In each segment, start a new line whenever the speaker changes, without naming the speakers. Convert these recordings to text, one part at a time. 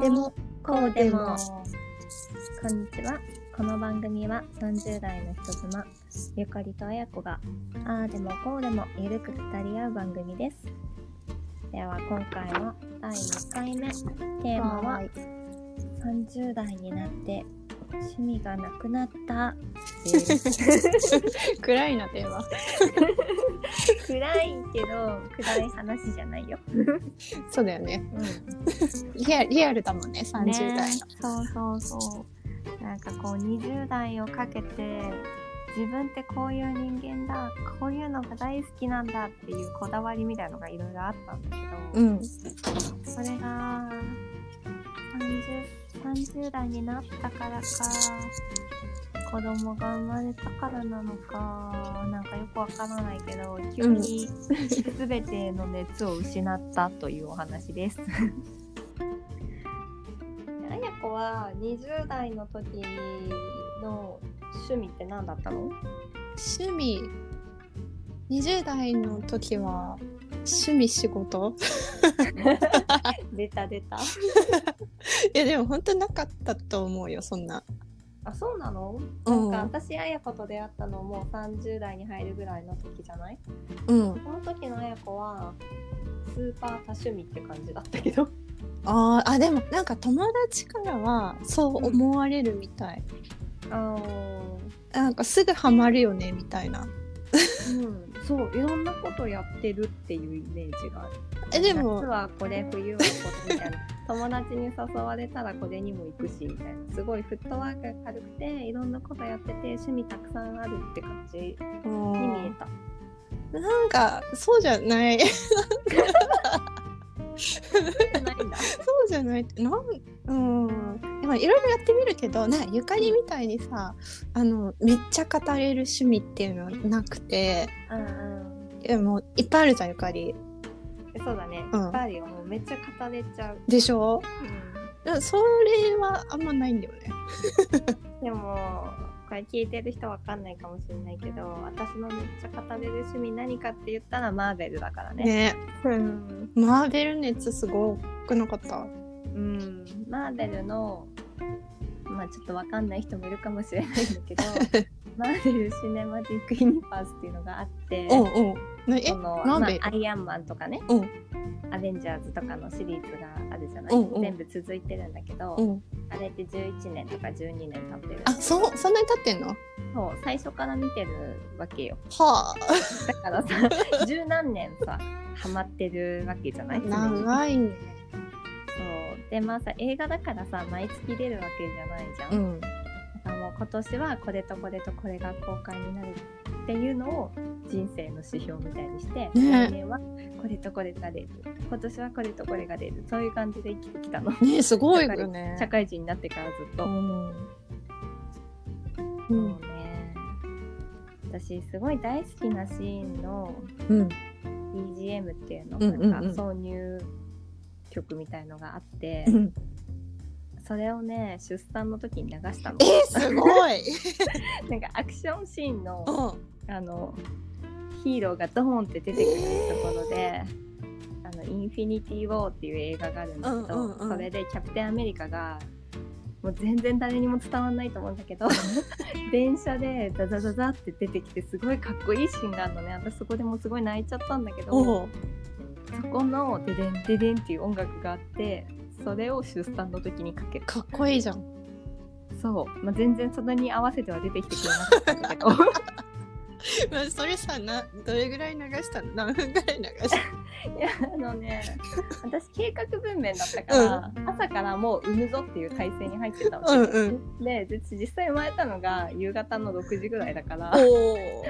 でもこうでも。こんにちは。この番組は30代の人妻ゆかりとあやこがああでもこうでもゆるく語り合う番組です。では今回の第2回目テーマは30代になって趣味がなくなった。
暗いなテーマ。
暗いけど暗い話じゃないよ、
そうだよね。
うん。
リアリアルだもんね30代の、
ねそうそうそう。なんかこう20代をかけて自分ってこういう人間だこういうのが大好きなんだっていうこだわりみたいのがいろいろあったんだけど、
うん。
それが 30, 30代になったからか。子供が生まれたからなのか。なんかよくわからないけど急に全ての熱を失ったというお話です。あやこは20代の時の趣味って何だったの？
趣味。20代の時は趣味仕事？
出た出た。
いやでも本当なかったと思うよそんな。
あそうなの？
うん。
なんか私あやこと出会ったのも30代に入るぐらいの時じゃない？
うん。
その時のあやこはスーパー多趣味って感じだったけど。
あーあでもなんか友達からはそう思われるみたい、
あ
なんかすぐハマるよねみたいな
うん。そういろんなことやってるっていうイメージがある。
えでも
夏はこれ冬はこれみたいな。友達に誘われたらこれにも行くしみたいな。すごいフットワークが軽くていろんなことやってて趣味たくさんあるって感じに見えた。
なんかそうじゃない そうじゃない。なんうん。でもいろいろやってみるけどねゆかりみたいにさあのめっちゃ語れる趣味っていうのはなくて。
うんうん。
でもいっぱいあるじゃんゆかり。
そうだね、
うん。
いっぱいあるよ。もうめっちゃ語れちゃう、
でしょ？だからそれはあんまないんだよね。
でもこれ聞いてる人わかんないかもしれないけど私のめっちゃ語れる趣味何かって言ったらマーベルだからね。
ね。
うん、
マーベル熱すごくなかった？
うん、マーベルのまあちょっとわかんない人もいるかもしれないんだけど マーベル・シネマティック・ユニバースっていうのがあって
うんう。んね
のまあ、アイアンマンとかね、
うん。
アベンジャーズとかのシリーズがあるじゃない、
うんうん。
全部続いてるんだけど、
うん。
あれって11年とか12年経ってる。
あそうそんなに経ってんの？
そう最初から見てるわけよ。
は
だからさ 十何年さハマってるわけじゃない？
あ長いね。
そう。でまあさ映画だからさ毎月出るわけじゃないじゃん、
うん。
だからもう今年はこれとこれとこれが公開になるっていうのを人生の指標みたいにして、
ね。
来年はこれとこれが出る今年はこれとこれが出るそういう感じで生きてきたの。
ねすごいよね。
社会人になってからずっと、
うん。
そうね。私すごい大好きなシーンの
うん。
BGM っていうの、
うんうんうん。
なんか挿入曲みたいのがあって、
うん。
それをね出産の時に流したの。
えすごい。
なんかアクションシーンの
うん。
あのヒーローがドーンって出てくるところで「あのインフィニティ・ウォー」っていう映画があるんだけど、
うんうんうん。
それでキャプテンアメリカがもう全然誰にも伝わんないと思うんだけど 電車でザザザザって出てきてすごいかっこいいシーンがあるのね。私そこでもうすごい泣いちゃったんだけどそこの「デデンデデン」っていう音楽があってそれを出産の時にかけた
かっこいいじゃん。
そう、まあ、全然それに合わせては出てきてくれなかったんだけど
まあそれさなどれぐらい流したの？何分ぐらい流した？
いやあのね 私計画文面だったから、朝からもう産むぞっていう体制に入ってたわけ、
うんうん。
でで実際生まれたのが夕方の6時ぐらいだから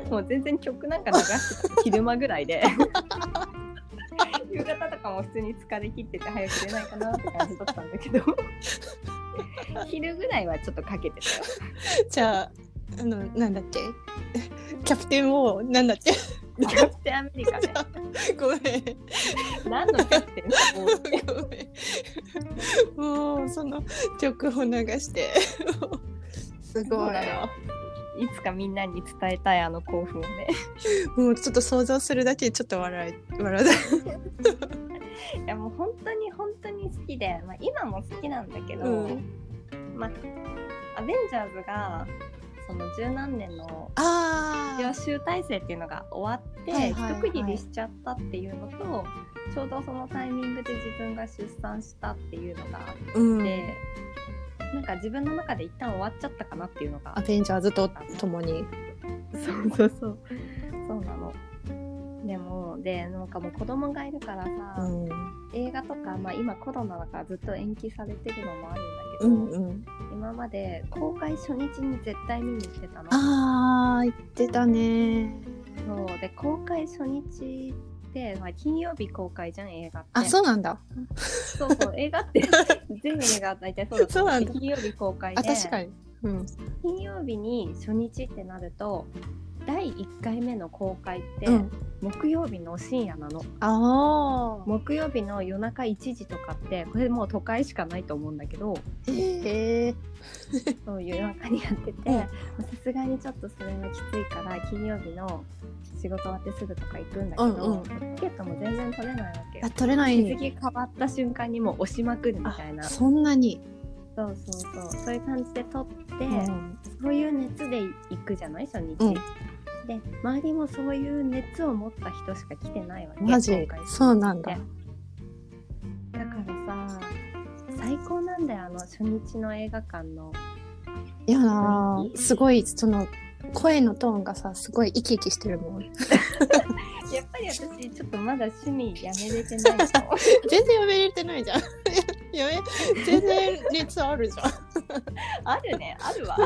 もう全然曲なんか流してたの昼間ぐらいで。夕方とかも普通に疲れ切ってて早く出ないかなって感じだったんだけど。昼ぐらいはちょっとかけてたよ。
じゃああのなんだっけ？キャプテンをなんだっけ？
キャプテンアメリカね。
ごめん
何のキャプテン？さもう
ごめん。もうその曲を流して。すごい。
いつかみんなに伝えたいあの興奮をね。
もうちょっと想像するだけでちょっと笑い笑い
いやもう本当に本当に好きで、まあ、今も好きなんだけど、
うん。
まあアベンジャーズがその十何年の集大成っていうのが終わって、
はいはいはい。
一区切りしちゃったっていうのとちょうどそのタイミングで自分が出産したっていうのがあって、
うん、
なんか自分の中で一旦終わっちゃったかなっていうのが
アベンジャーズと共に。
そうそうそう。そうなの。でもでなんかもう子供がいるからさ、
うん
映画とか、まあ、今コロナだからずっと延期されてるのもあるんだけど、
うんうん、
今まで公開初日に絶対見に行ってたの。
あー言ってたね。
そうで公開初日って、まあ、金曜日公開じゃん映画って。
あそうなんだ。
そうそう映画って 全映画大体そうだ
そうなんだ
金曜日公開で
あ確かに。うん、
金曜日に初日ってなると第1回目の公開って、
うん、
木曜日の深夜なの。
ああ。
木曜日の夜中1時とかってこれもう都会しかないと思うんだけど
へえ。
そう夜中にやってて
うん。
さすがにちょっとそれはきついから金曜日の仕事終わってすぐとか行くんだけど、
うんう
チケットも全然取れないわけよ。
あ取れない。
日付変わった瞬間にもう押しまくるみたいな。
あそんなに。
そうそうそう。そういう感じで撮って、
うん。
そういう熱で行くじゃない？初日、
うん
で周りもそういう熱を持った人しか来てないわけ
マジ？そうなんだ。
だからさ最高なんだよあの初日の映画館の
いやなすごいその声のトーンがさすごい生き生きしてるもん。
やっぱり私ちょっとまだ趣味やめれてないの
全然やめれてないじゃん。やめ全然熱あるじゃん。
あるねあるわ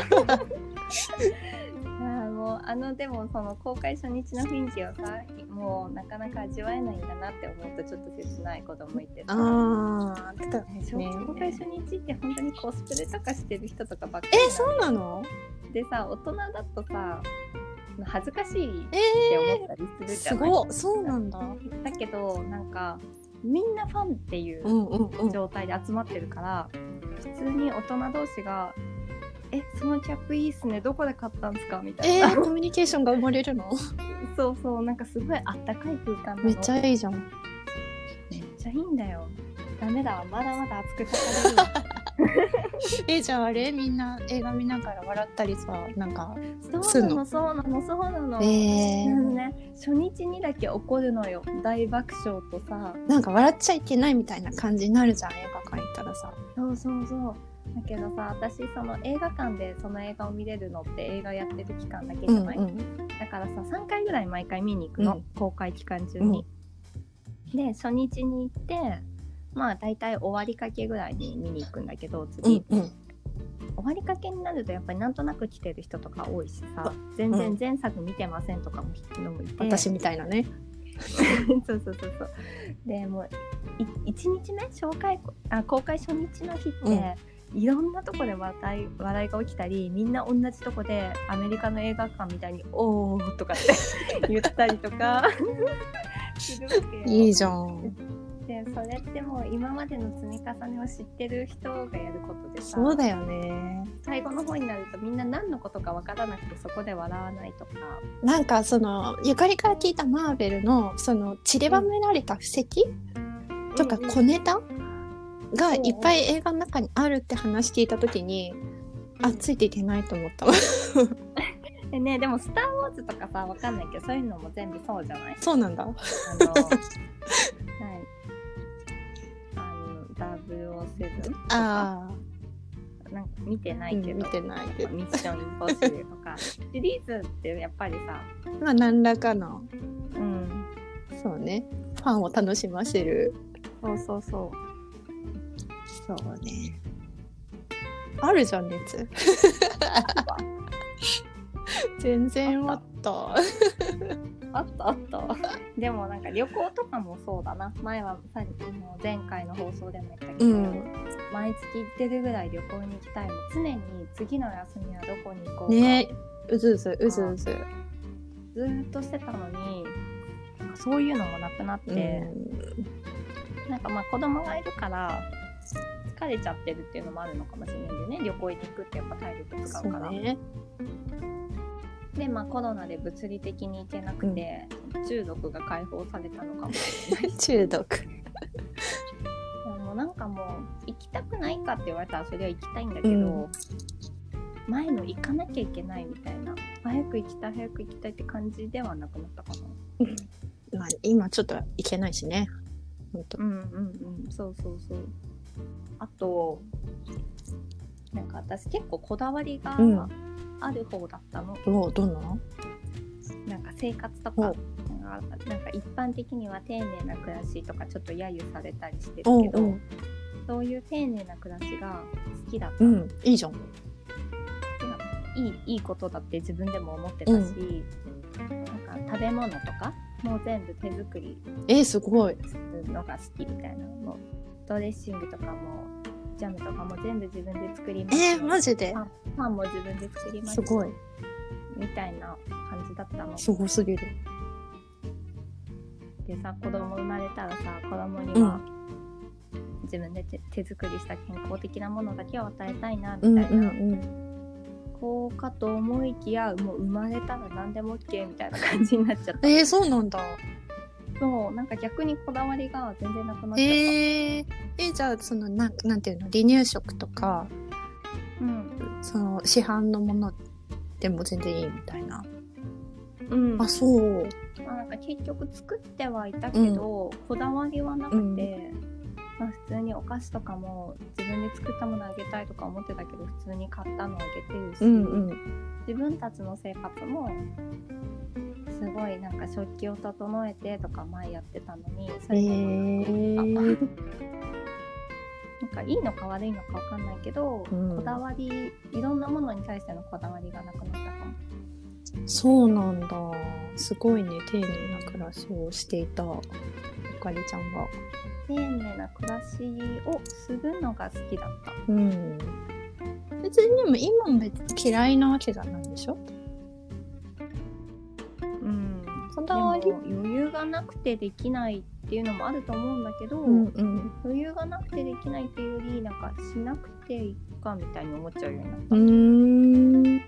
あのでもその公開初日の雰囲気をさもうなかなか味わえないんだなって思うとちょっと切ない子供いてさ
ああ。た
ね小公開初日って本当にコスプレとかしてる人とかばっかり
えそうなの？
でさ大人だとさ恥ずかしいって
え
思ったりする
ー、
じゃない、
すごっそうなんだ。
だけどなんかみんなファンっていううん
うんうん。
状態で集まってるから、普通に大人同士が「えそのキャップいいっすね。どこで買ったんですか?」みたいな、
えー、コミュニケーションが生まれるの？
そうそうなんかすごいあったかい空間
めっちゃいいじゃん。
めっちゃいいんだよ。ダメだ。わまだまだ熱く語れるわ
えじゃああれ？みんな映画見ながら笑ったりさなんか
そうなのそうなのそうなの、
えー、
ね。初日にだけ怒るのよ。大爆笑とさ。
なんか笑っちゃいけないみたいな感じになるじゃん映画館行ったらさ。
そうそうそうだけどさ私その映画館でその映画を見れるのって映画やってる期間だけじゃない、
うん
だからさ3回ぐらい毎回見に行くの、
うん。
公開期間中に。で初日に行ってまあ大体終わりかけぐらいに見に行くんだけど
う
次、
んうん。
終わりかけになるとやっぱりなんとなく来てる人とか多いしさ全然前作見てませんとかも人もいて、
私みたいなね。
そうそうそうそう。でもうい1日目？紹介あ公開初日の日って、いろんなとこで笑い笑いが起きたりみんな同じとこでアメリカの映画館みたいに「おー」とかって 言ったりとかするわけよ。
いいじゃん。
でそれってもう今までの積み重ねを知ってる人がやることでさ
そうだよね。
最後の方になるとみんな何のことかわからなくてそこで笑わないとか
なんかそのゆかりから聞いたマーベルのその散りばめられた布石とか
うんうん
小ネタがいっぱい映画の中にあるって話聞いた時にあついていけないと思った。わ。
でねでも「スター・ウォーズ」とかさわかんないけどそういうのも全部そうじゃない？
そうなんだ。
あのはい。あの007とか？
あ
なんか見てな
あ、
いけど、
見てないけど。
ミッション・インポッシブルとか。シリーズってやっぱりさ
まあ何らかの
うん。
そうねファンを楽しませる。
そうそうそう
そうね。あるじゃん熱。全然あった。
あったあった。でもなんか旅行とかもそうだな。前はさもう前回の放送でも言ったけど、
うん。
毎月行ってるぐらい旅行に行きたいもん常に次の休みはどこに行こうか、
ね。うずうずうずうず。
ずーっとしてたのにそういうのもなくなって、なんかまあ子供がいるから疲れちゃってるっていうのもあるのかもしれないんでね。旅行に行くってやっぱ体力使
そう
から、
ね。
でまあコロナで物理的に行けなくて、中毒が解放されたのかもしれない。
中毒。
そうなんかもう行きたくないかって言われたらそれは行きたいんだけど、
うん。
前の行かなきゃいけないみたいな。早く行きたい早く行きたいって感じではなくなったかな。
まあ、今ちょっといけないしね。本当。
うんうんうん。そうそうそうあとなんか私結構こだわりが
うん。
ある方だったの、
どうどんな
なんか生活と
ほ
かなんか一般的には丁寧な暮らしとかちょっと揶揄されたりしてるけど、
おうおう
そういう丁寧な暮らしが好きだった。の、
うん、いいじゃん。
いいいいことだって自分でも思ってたし、なんか食べ物とかもう全部手作り
えー、すごい。
のが好きみたいなもうドレッシングとかもジャムとかも全部自分で作ります
えー、マジで？
あパンも自分で作ります。
すごい。
みたいな感じだったの。
すごすぎる。
でさ子供生まれたらさ子供には、自分で手手作りした健康的なものだけを与えたいなみたいな、
うんうん。
こうかと思いきやもう生まれたら何でも OK みたいな感じになっちゃった。
えー、そうなんだ。
そうなんか逆にこだわりが全然なくなっちゃった、
えー、えじゃあそのなんなんていうの離乳食とか
うん
その市販のものでも全然いいみたいな。
うん
あそう。
まあ、なんか結局作ってはいたけど、こだわりはなくて、まあ、普通にお菓子とかも自分で作ったものあげたいとか思ってたけど普通に買ったのあげてるし、
うんうん。
自分たちの生活もすごいなんか食器を整えてとか前やってたのにそ
え
れでもなんか
ー、
なんかいいのか悪いのかわかんないけど、
うん
こだわりいろんなものに対してのこだわりがなくなったかも。
そうなんだ。すごいね丁寧な暮らしをしていたゆかりちゃんが。
丁寧な暮らしをするのが好きだった。
うん。別にでも今も別に嫌いなわけじゃないでしょ？だわり
余裕がなくてできないっていうのもあると思うんだけど、
うんうん。
余裕がなくてできないっていうよりなんかしなくていいかみたいに思っちゃうようになった。
うーん。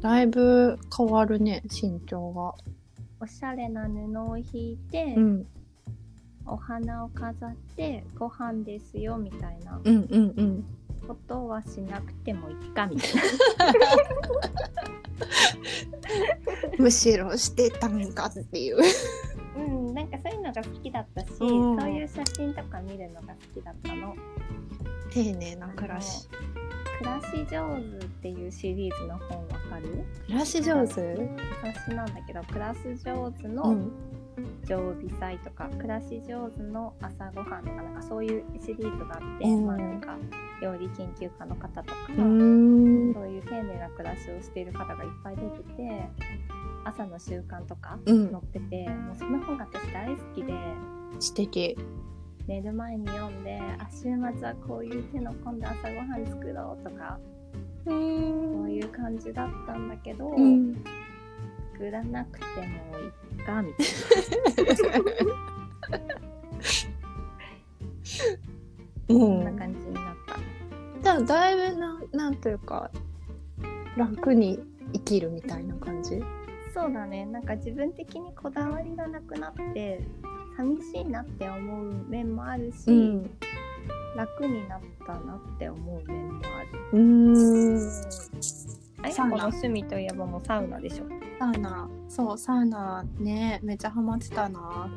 だいぶ変わるね、身長が。
おしゃれな布を引いて、
うん。
お花を飾ってご飯ですよみたいな
うんうんうん。
ことはしなくてもいいかみたいな。
むしろしてたんかっていう。
うん、なんかそういうのが好きだったし、
うん
そういう写真とか見るのが好きだったの。
丁寧な暮らし。
暮らし上手っていうシリーズの本わかる？
暮らし上手？
雑誌なんだけど、暮らす上手
う
の
ん。
常備菜とか、暮らし上手の朝ごはんとか、なんかそういうシリーズがあって、
うん
まあなんか料理研究家の方とか。そういう丁寧な暮らしをしている方がいっぱい出てて、朝の習慣とか
うん
載ってて、もうその本が私大好きで、
素敵。
寝る前に読んで、あ、週末はこういう手の込んだ朝ごはん作ろうとか、
う
そう
ん。
いう感じだったんだけど、
うん。
作らなくてもいいかみたいな、
う。
そん
ん
な感じになった。
じゃあだいぶななんというか楽に生きるみたいな感じ？
そうだね、なんか自分的にこだわりがなくなって、寂しいなって思う面もあるし、
うん。
楽になったなって思う面もある。
うーん。
あやの趣味といえばもうサウナでしょ。
サウナ。そうサウナねめっちゃハマってたな。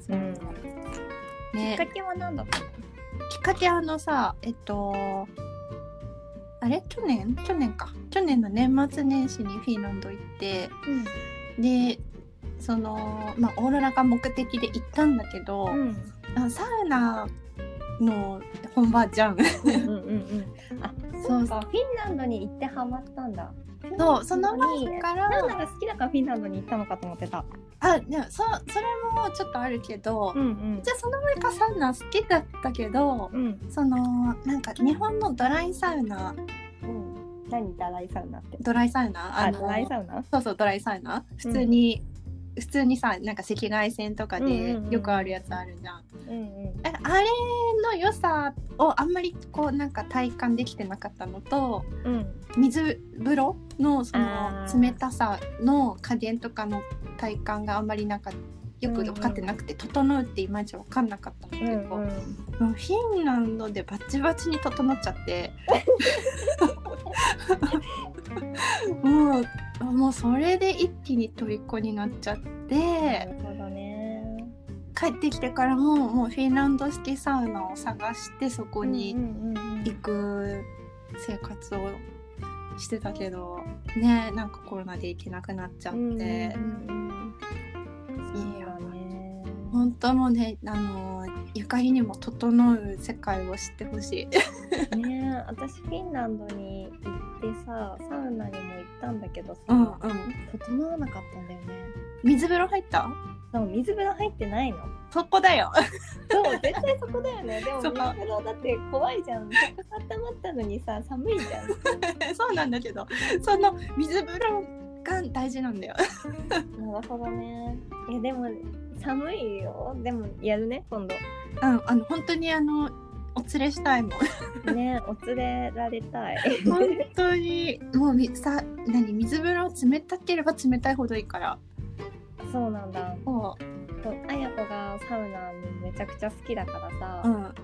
そう、
うんきっ
ね
かけは何だったの？
きっかけあのさえっとあれ？去年？去年か。去年の年末年始にフィンランド行ってでそのまあオーロラが目的で行ったんだけど、
うん。
あサウナの本場じゃん。
うんうんうんうん。あ、
そ
そう。うか。フィンランドに行ってハマったんだ。
そうその
に
前から
サウナが好きだからフィンランドに行ったのかと思ってた。
あでもそそれもちょっとあるけど、
んうん
じゃあその前からサウナ好きだったけど、
うん。
そのなんか日本のドライサウナ
うん。何ドライサウナって？
ドライサウナ？
あ、
の
ドライサウナ？
そうそうドライサウナ普通に、普通にさなんか赤外線とかでよくあるやつあるじゃん,、
うんうん。
ああれの良さをあんまりこうなんか体感できてなかったのと
うん。
水風呂のそ
あ
の
ー。
冷たさの加減とかの体感があんまりなかっよく分かってなくて「整う」っていまいち分かんなかったんだけど、
うんうん。
フィンランドでバチバチに整っちゃって もうもうそれで一気に虜になっちゃっ
な
て
るほどね。
帰ってきてからももうフィンランド式サウナを探してそこに行く生活をしてたけどねなんかコロナで行けなくなっちゃって、
うんうんうんうん。そうだね
本当もうねあのゆかりにも整う世界を知ってほしい。
ねえ私フィンランドに行ってさサウナにも行ったんだけどさ、
うんうん、
整わなかったんだよね。
水風呂入った？
でも水風呂入ってないの。
そこだよ。
そう絶対そこだよね。でも水風呂だって怖いじゃん。せっかく温まったのにさ寒いじゃん。
そうなんだけど。その水風呂が大事なんだよ。
なるほどね。いやでも寒いよでもやるね今度
うん、あの本当にあのお連れしたいもん。
ねお連れられたい
本当にもうみさ何水風呂冷たければ冷たいほどいいから。
そうなんだ
そ
そうあやこがサウナめちゃくちゃ好きだからさ、
う。うん。
あの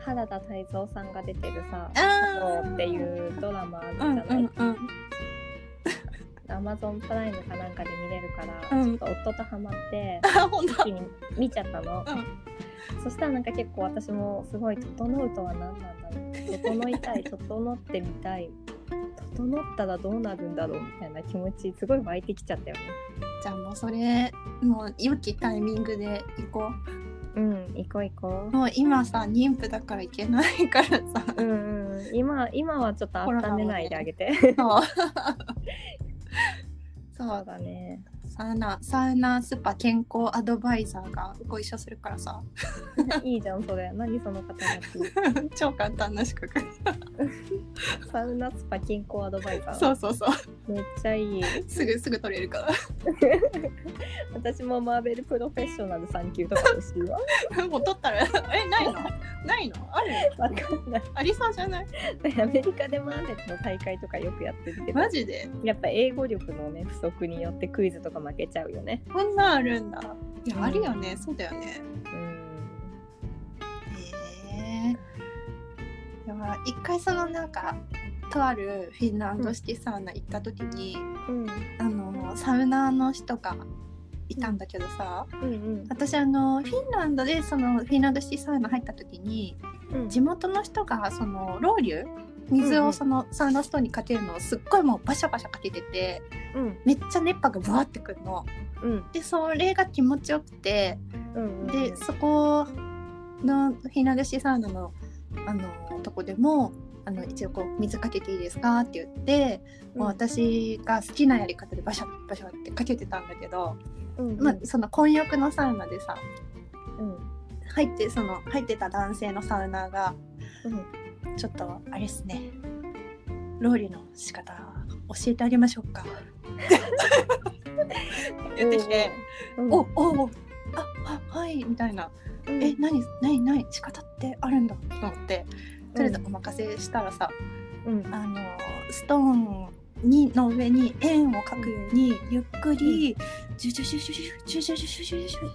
原田泰造さんが出てるさ「
あ
そうっていうドラマあるじ
うん
ゃない、
うんうん。
アマゾンプライムかなんかで見れるから、
うん。
ちょっと夫とハマって。一気に見ちゃったの、そしたらなんか結構私もすごい「整うとは何なんだろう」整いたい 整ってみたい整ったらどうなるんだろうみたいな気持ちすごい湧いてきちゃったよね。
じゃあもうそれもう良きタイミングで行こ
う。ん行こう行こ
う。もう今さ妊婦だから行けないからさ。
ううんうん。今今はちょっと温めないであげて
そう
だね。
サウナサウナスパ健康アドバイザーがご一緒するからさ。
いいじゃんそれ。何その方たち
超簡単な資格。
サウナスパ健康アドバイザー。
そうそうそう。
めっちゃいい。
すぐすぐ取れるか
私もマーベルプロフェッショナル3級とか欲しいわ。
らもう取ったらえないの？ないの？ある？
わかんない。
ありそうじゃない？
アメリカでマーベルの大会とかよくやってるけど。
マジで？
やっぱ英語力のね不足によってクイズとか負けちゃうよね。
こんなんあるんだ。いや、
うん。
あるよね。そうだよね。
うん。
へえ。でも一回そのなんかとあるフィンランド式サウナ行った時に、
うん。
あのサウナーの人がいたんだけどさ、
うん
私あのフィンランドでそのフィンランドシティサウナ入った時に
うん。
地元の人がそのロウリュ水
うんうん
をそのサウナストーンにかけるのをすっごいもうバシャバシャかけてて
うん。
めっちゃ熱波がブワーってくるの。
うん。
でそれが気持ちよくて
うん
でそこのフィンランドシティサウナのあのとこでもあの一応こう水かけていいですかって言って、もう私が好きなやり方でバシャッバシャッってかけてたんだけど、
うんうん。
まあ、その混浴のサウナでさ
うん。
入ってその入ってた男性のサウナーが
うん
ちょっとあれっすね。ロウリュの仕方教えてあげましょうか。言ってきて。
うん。
おおお。ああはいみたいな。
うん。
え何何何仕方ってあるんだ。と思って。とりあえずお任せしたらさ、
うん。
あのストーンにの上に円を描くようにゆっくりジュジュジュジュジュジュジュジュジュジュジュっ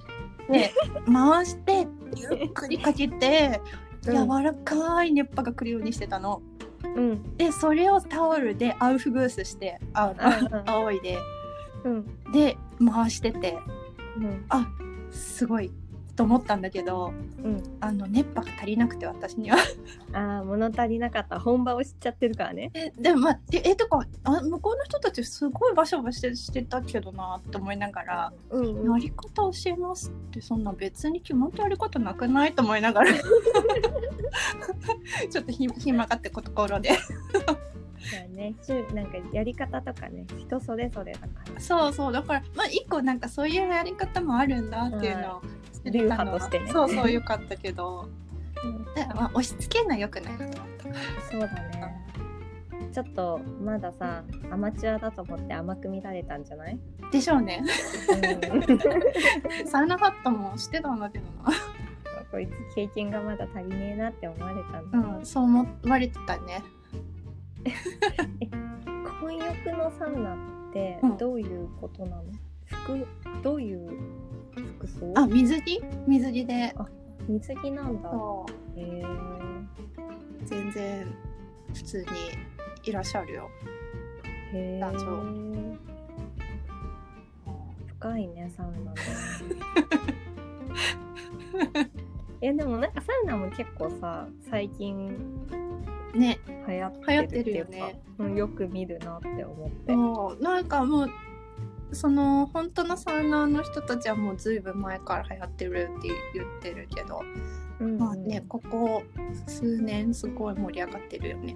て回してゆっくりかけて柔らかい熱波が来るようにしてたの。
うん。
でそれをタオルでアウフグースしてあ
うんうん。
仰いで。
うん。
で回してて。
うん。
あすごいと思ったんだけど
うん。
あの熱波が足りなくて私には。
ああ物足りなかった。本場を知っちゃってるからね。
えでもまあでえとかあ向こうの人たちすごいバシャバシャしてたけどなって思いながら
うん
やり方教えますってそんな別に決まったやり方なくないと思いながら。ちょっとひ暇がってところで。
そうね。なんかやり方とかね。人それぞれだから。
そうそう。だからまあ一個なんかそういうやり方もあるんだっていうのを
流派としてね。
そうそうよかったけど。
うん。
でまあ、押し付けるのはよくないなと思った。
そうだね。ちょっとまださアマチュアだと思って甘く見られたんじゃない、
でしょうね。
うん、
サウナハットもしてたんだけど
こいつ経験がまだ足りねえなって思われたんだ、
な。うんそう思われてたね。
混浴のサウナって
うん。
どういうことなの、服どういう服装
あ水着？水着で。
水着なんだ。へえ
全然普通にいらっしゃるよ。
へえ深いねサウナねいやでもなんかサウナも結構さ最近
ね。
流行ってるっていうか
ね。
うん、よく見るなって思って。
なんかもうその本当のサウナーの人たちはもうずいぶん前から流行ってるって言ってるけど、
うん
まあねここ数年すごい盛り上がってるよね、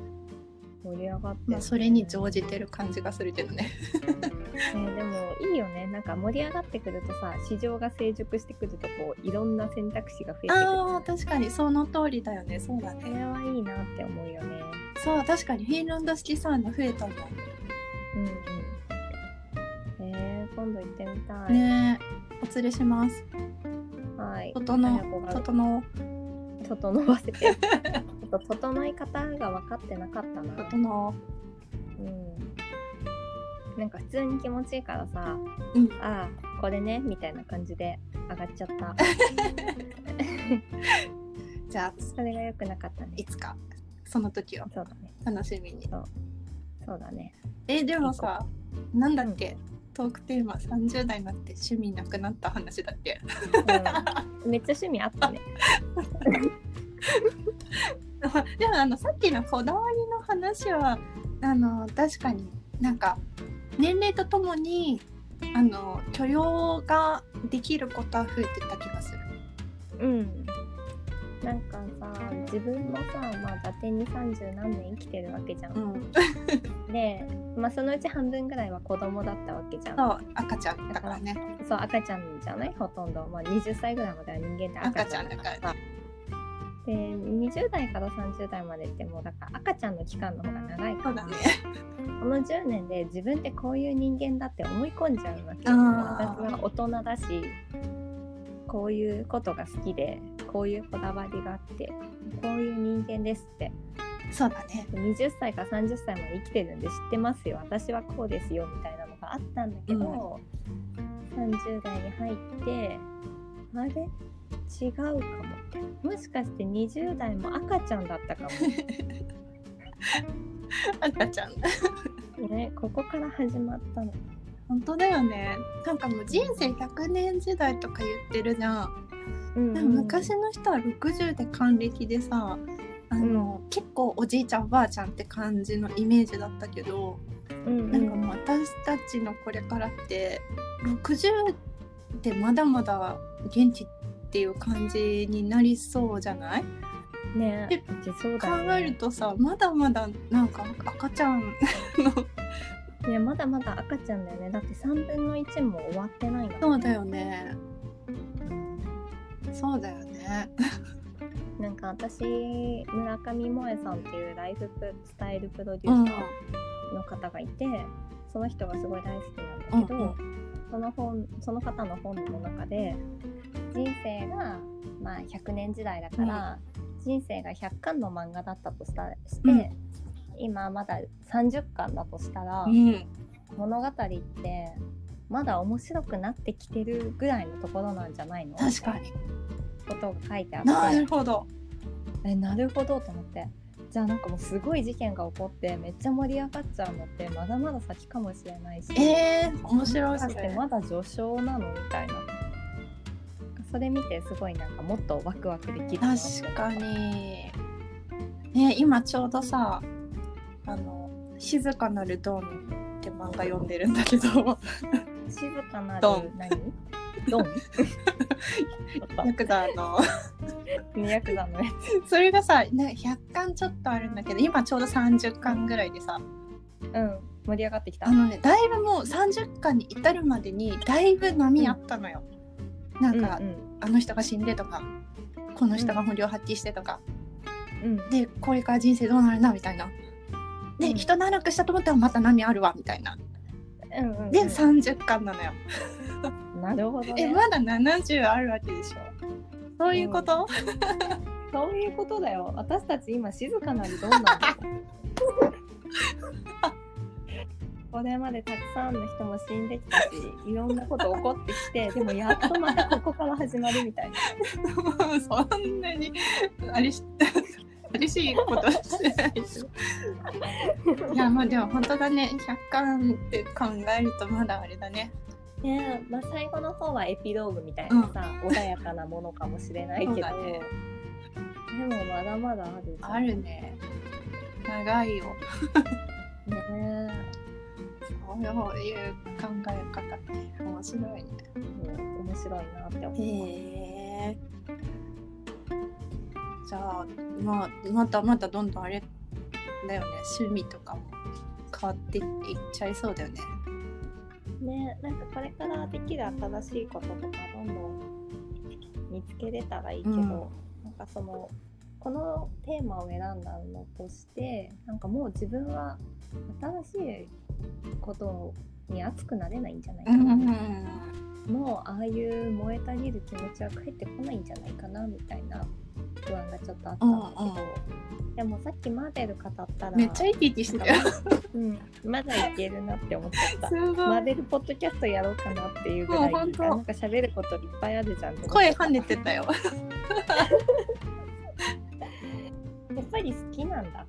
盛り上がってるね、
まあ、それに乗じてる感じがするけどね。
えーでもいいよね。なんか盛り上がってくるとさ市場が成熟してくるとこういろんな選択肢が増えてくる。
あー確かにその通りだよね。そうだ
それ
ね
はいいなって思うよね。
そう確かにフィンランド式サウナ増えたもん
うんうん。えー、今度行ってみたい、
ね。お連れします。
はい。
整整。
整わせて。ちょっと整い方が分かってなかったな。
整
う。ん。なんか普通に気持ちいいからさ
うん。
ああこれねみたいな感じで上がっちゃった。
じゃあ
それが良くなかったね。
いつかその時を。
そうだね。
楽しみに。
そう。だね。
えでもさなんだっけ、トークテーマ30代になって趣味なくなった話だっけ？
うん、めっちゃ趣味あったね。
でもあのさっきのこだわりの話はあの確かになんか年齢とともにあの許容ができることは増えてた気がする。
うんなんかさ自分もさまあ伊達に30何年生きてるわけじゃん、
うん、
で、まあ、そのうち半分ぐらいは子供だったわけじゃん。
そう赤ちゃんだからね。
そう赤ちゃんじゃない？ほとんど、まあ、20歳ぐらいまでは人間って赤ちゃんだから。さで20代から30代までってもうだから赤ちゃんの期間の方が長いから。
ね。
この10年で自分ってこういう人間だって思い込んじゃうわけ。私は大人だしこういうことが好きでこういうこだわりがあってこういう人間ですって
そうだね。
20歳から30歳まで生きてるんで知ってますよ私はこうですよみたいなのがあったんだけど、30代に入ってあれ？違うかももしかして20代も赤ちゃんだったかも
赤ちゃん。
ねここから始まったの
本当だよね。なんかもう人生100年時代とか言ってるじゃん。
うん
でも昔の人は60で還暦でさあの、結構おじいちゃんおばあちゃんって感じのイメージだったけど、
うんうん。
なんかもう私たちのこれからって60でまだまだ元気っていう感じになりそうじゃない？
ね
で
そう
考えるとさまだまだなんか赤ちゃんの。
いやまだまだ赤ちゃんだよね。だって3分の1も終わってないの
そうだよねそうだよね。
なんか私村上萌さんっていうライフスタイルプロデュ
うん
ーサーの方がいて、その人がすごい大好きなんだけど、
うんう
その本その方の本の中で人生が、まあ、100年時代だから、人生が100巻の漫画だったとしたして、
うん。
今まだ30巻だとしたら、
うん。
物語ってまだ面白くなってきてるぐらいのところなんじゃないの？
確かに。
ことが書いてあ
な
って。
るほど。
えなるほどと思って。じゃあなんかもうすごい事件が起こってめっちゃ盛り上がっちゃうのってまだまだ先かもしれないし
えー、面白い
もしてまだ序章なのみたいな。それ見てすごいなんかもっとワクワクできる
確かに。ね今ちょうどさあの「静かなるドン」って漫画読んでるんだけど
静かなる
ドン。
何？ドン？
ヤクザの。
ねヤクザのや
それがさなんか100巻ちょっとあるんだけど今ちょうど30巻ぐらいでさ。
つうん盛り上がってきた。
あのねだいぶもう30巻に至るまでにだいぶ波あったのよ、なんか、
うん
あの人が死んでとかこの人が本領発揮してとか、
うん。うん。
でこれから人生どうなるんだみたいな。で、
うん。
一段落したと思ったらまた波あるわみたいな
うんうんうん。
で、30巻なのよ。
なるほどね。
えまだ70あるわけでしょ？そういうこと、
そういうことだよ。私たち今静かなるドンなんだよこれまでたくさんの人も死んできたしいろんなこと起こってきてでもやっとまたここから始まるみたいな。
そんなにありし嬉しいことしてないけどいやまあでも本当だね。100巻って考えるとまだあれだね。
ねまあ、最後の方はエピローグみたいなさ、穏やかなものかもしれないけど、
ね、
でもまだまだある
あるね。長いよ。
ね
そういう考え方面白いね、
うん、面白いなって思う。
へえじゃあ、まあ、またまたどんどんあれだよね。趣味とかも変わっていっちゃいそうだよね。
ねなんかこれからできる新しいこととかどんどん見つけれたらいいけど、うん、なんかそのこのテーマを選んだのとしてなんかもう自分は新しいことに熱くなれないんじゃないかな、うん、もうああいう燃えたぎる気持ちは返ってこないんじゃないかなみたいな不安がちょっとあったんだけど、うんうん、でもさっきマーベル語ったら
めっちゃ生き生きしてたよ、
うん、まだいけるなって思っちゃった。マーベルポッドキャストやろうかなっていうぐらいなんか喋ることいっぱいあるじゃん
声跳ねてたよ。
やっぱり好きなんだ。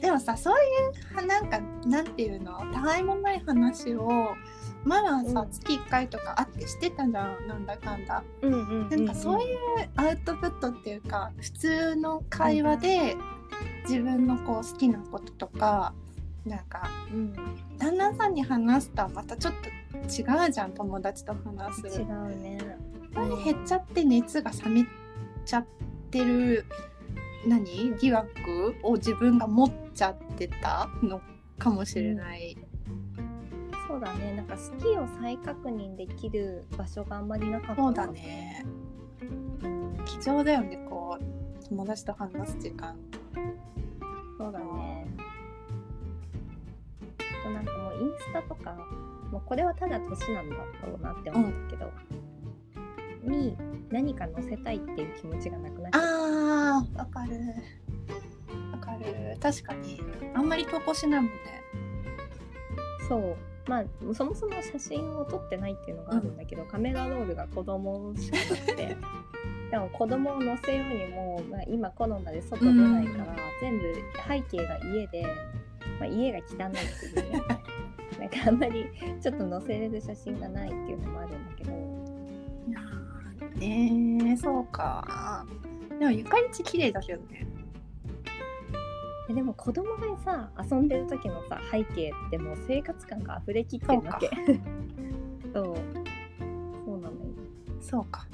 でもさそういうなんかなんていうの？たわいもない話をまださ、うん、月1回とかあってしてたじゃん。なんだかんだ、
うんうん、
なんかそういうアウトプットっていうか普通の会話で自分のこう好きなこととかなんか、うん、旦那さんに話すとはまたちょっと違うじゃん友達と話す。
違うね。
減っちゃって熱が冷めちゃってる何？疑惑を自分が持っちゃってたのかもしれない、
そうだね。なんか好きを再確認できる場所があんまりなかった。
そうだね、うん、貴重だよねこう友達と話す時間。
そうだね。となんかもうインスタとかもうこれはただ年なんだろうなって思うんだけど、うん、に何か載せたいっていう気持ちがなくなっちゃ
あーわかる。わかる。確かに。あんまり投稿しないもんね。
そうまあそもそも写真を撮ってないっていうのがあるんだけど、うん、カメラロールが子供しかなくて でも子供を乗せようにも、まあ、今コロナで外出ないから、うん、全部背景が家で、まあ、家が汚いっていうね なんかあんまりちょっと載せれる写真がないっていうのもあるんだけど。
えー、そうか。でもゆかりち綺麗だけどね。
でも子供がさ遊んでる時のさ背景ってもう生活感が溢れきってるわけ。そう そう。なのよ。
そうか。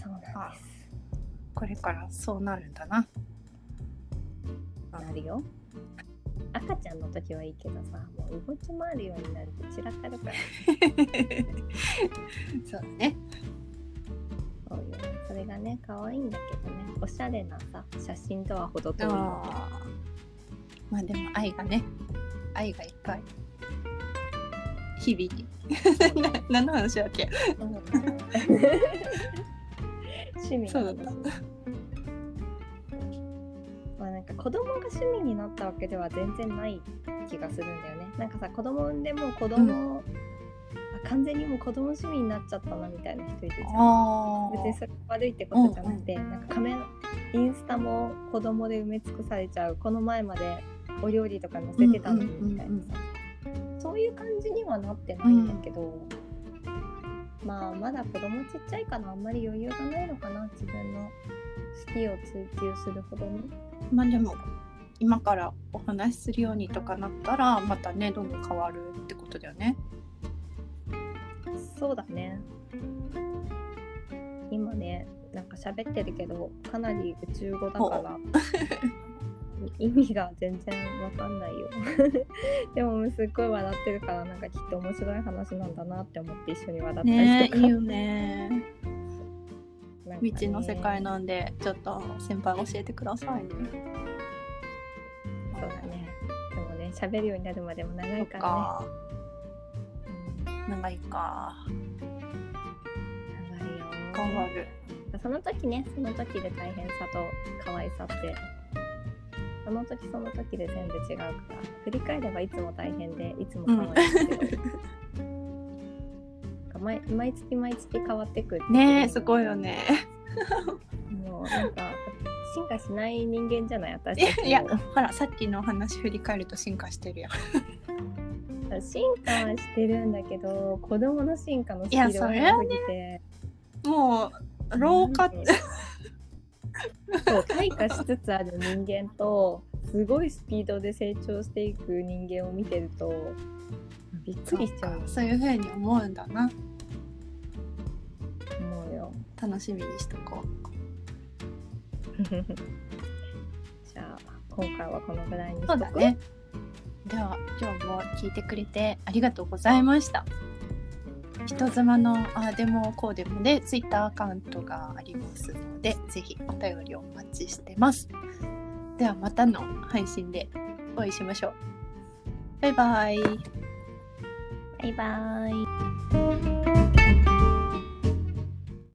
そうなんです。
これからそうなるんだな。
なるよ。赤ちゃんの時はいいけどさもう動き回るようになると散らかるから。
そうだね
それがね可愛いんだけどね。おしゃれなさ写真とは程遠い。ま
あでも愛がね愛がいっぱい。日々に。何の話だっけ、
趣味そうだった。まあなんか子供が趣味になったわけでは全然ない気がするんだよね。なんかさ子供産んでも子供、うん完全にもう子供趣味になっちゃったなみたいな人いるじゃん。別にそれ悪いってことじゃなくて、うんうん、なんかカメインスタも子供で埋め尽くされちゃうこの前までお料理とか載せてたのにみたいなさ、そういう感じにはなってないんだけど、うん、まあまだ子供ちっちゃいからあんまり余裕がないのかな自分の好きを追求するほどに。
まあでも今からお話しするようにとかなったらまたねどんどん変わるってことだよね。
そうだね。今ねなんか喋ってるけどかなり宇宙語だから意味が全然わかんないよ。でもすっごい笑ってるからなんかきっと面白い話なんだなって思って一緒に笑ったりとか、
ね、いいよね。ね。未知の世界なんでちょっと先輩教えてくださいね。
そうだね。でもね喋るようになるまでも長いからね
長いか。
長いよ。
頑張る。
その時ねその時で大変さと可愛さって。その時その時で全部違うから。振り返ればいつも大変でいつも可愛いけど、なんか毎毎月毎月変わってくって
ねえすごいよね。
もうなんか進化しない人間じゃない？私
いやほらさっきの話振り返ると進化してるやん
進化はしてるんだけど子供の進化のスピードが速すぎて。
もう老化
なんでそう退化しつつある人間とすごいスピードで成長していく人間を見てるとびっくりしちゃう。
そういうふうに思うんだな。
思うよ。
楽しみにしとこ
じゃあ今回はこのぐらいにし
う
とく？
そうだねでは今日も聞いてくれてありがとうございました。人妻のあでもこうでもでツイッターアカウントがありますのでぜひお便りをお待ちしてます。ではまたの配信でお会いしましょう。バイバイ。
バイバイ。